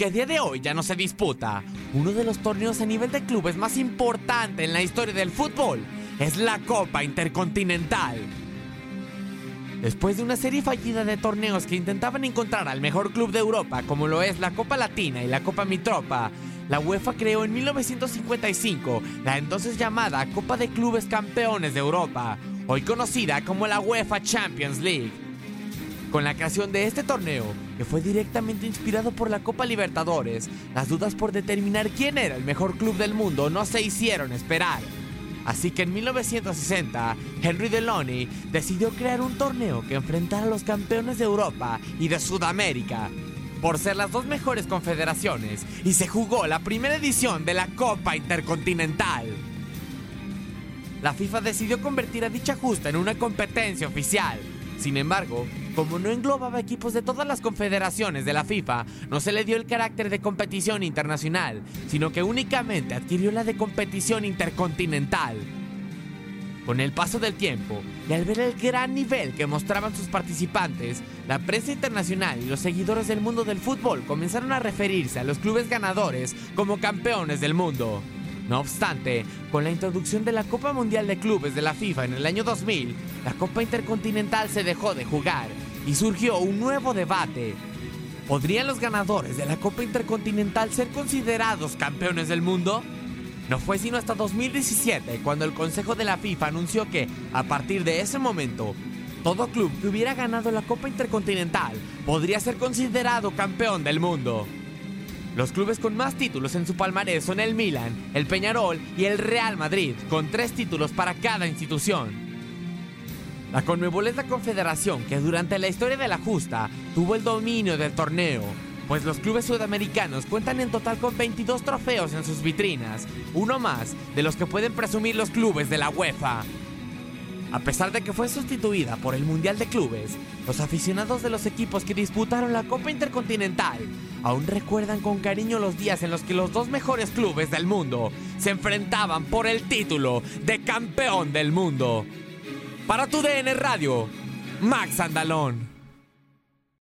aunque a día de hoy ya no se disputa, uno de los torneos a nivel de clubes más importante en la historia del fútbol es la Copa Intercontinental. Después de una serie fallida de torneos que intentaban encontrar al mejor club de Europa, como lo es la Copa Latina y la Copa Mitropa, la UEFA creó en 1955 la entonces llamada Copa de Clubes Campeones de Europa, hoy conocida como la UEFA Champions League. Con la creación de este torneo, que fue directamente inspirado por la Copa Libertadores, las dudas por determinar quién era el mejor club del mundo no se hicieron esperar. Así que en 1960, Henry Deloney decidió crear un torneo que enfrentara a los campeones de Europa y de Sudamérica, por ser las dos mejores confederaciones, y se jugó la primera edición de la Copa Intercontinental. La FIFA decidió convertir a dicha justa en una competencia oficial. Sin embargo, como no englobaba equipos de todas las confederaciones de la FIFA, no se le dio el carácter de competición internacional, sino que únicamente adquirió la de competición intercontinental. Con el paso del tiempo y al ver el gran nivel que mostraban sus participantes, la prensa internacional y los seguidores del mundo del fútbol comenzaron a referirse a los clubes ganadores como campeones del mundo. No obstante, con la introducción de la Copa Mundial de Clubes de la FIFA en el año 2000, la Copa Intercontinental se dejó de jugar y surgió un nuevo debate. ¿Podrían los ganadores de la Copa Intercontinental ser considerados campeones del mundo? No fue sino hasta 2017 cuando el Consejo de la FIFA anunció que, a partir de ese momento, todo club que hubiera ganado la Copa Intercontinental podría ser considerado campeón del mundo. Los clubes con más títulos en su palmarés son el Milan, el Peñarol y el Real Madrid, con tres títulos para cada institución. La Conmebol es la confederación que durante la historia de la justa tuvo el dominio del torneo, pues los clubes sudamericanos cuentan en total con 22 trofeos en sus vitrinas, uno más de los que pueden presumir los clubes de la UEFA. A pesar de que fue sustituida por el Mundial de Clubes, los aficionados de los equipos que disputaron la Copa Intercontinental aún recuerdan con cariño los días en los que los dos mejores clubes del mundo se enfrentaban por el título de campeón del mundo. Para tu DN Radio, Max Andalón.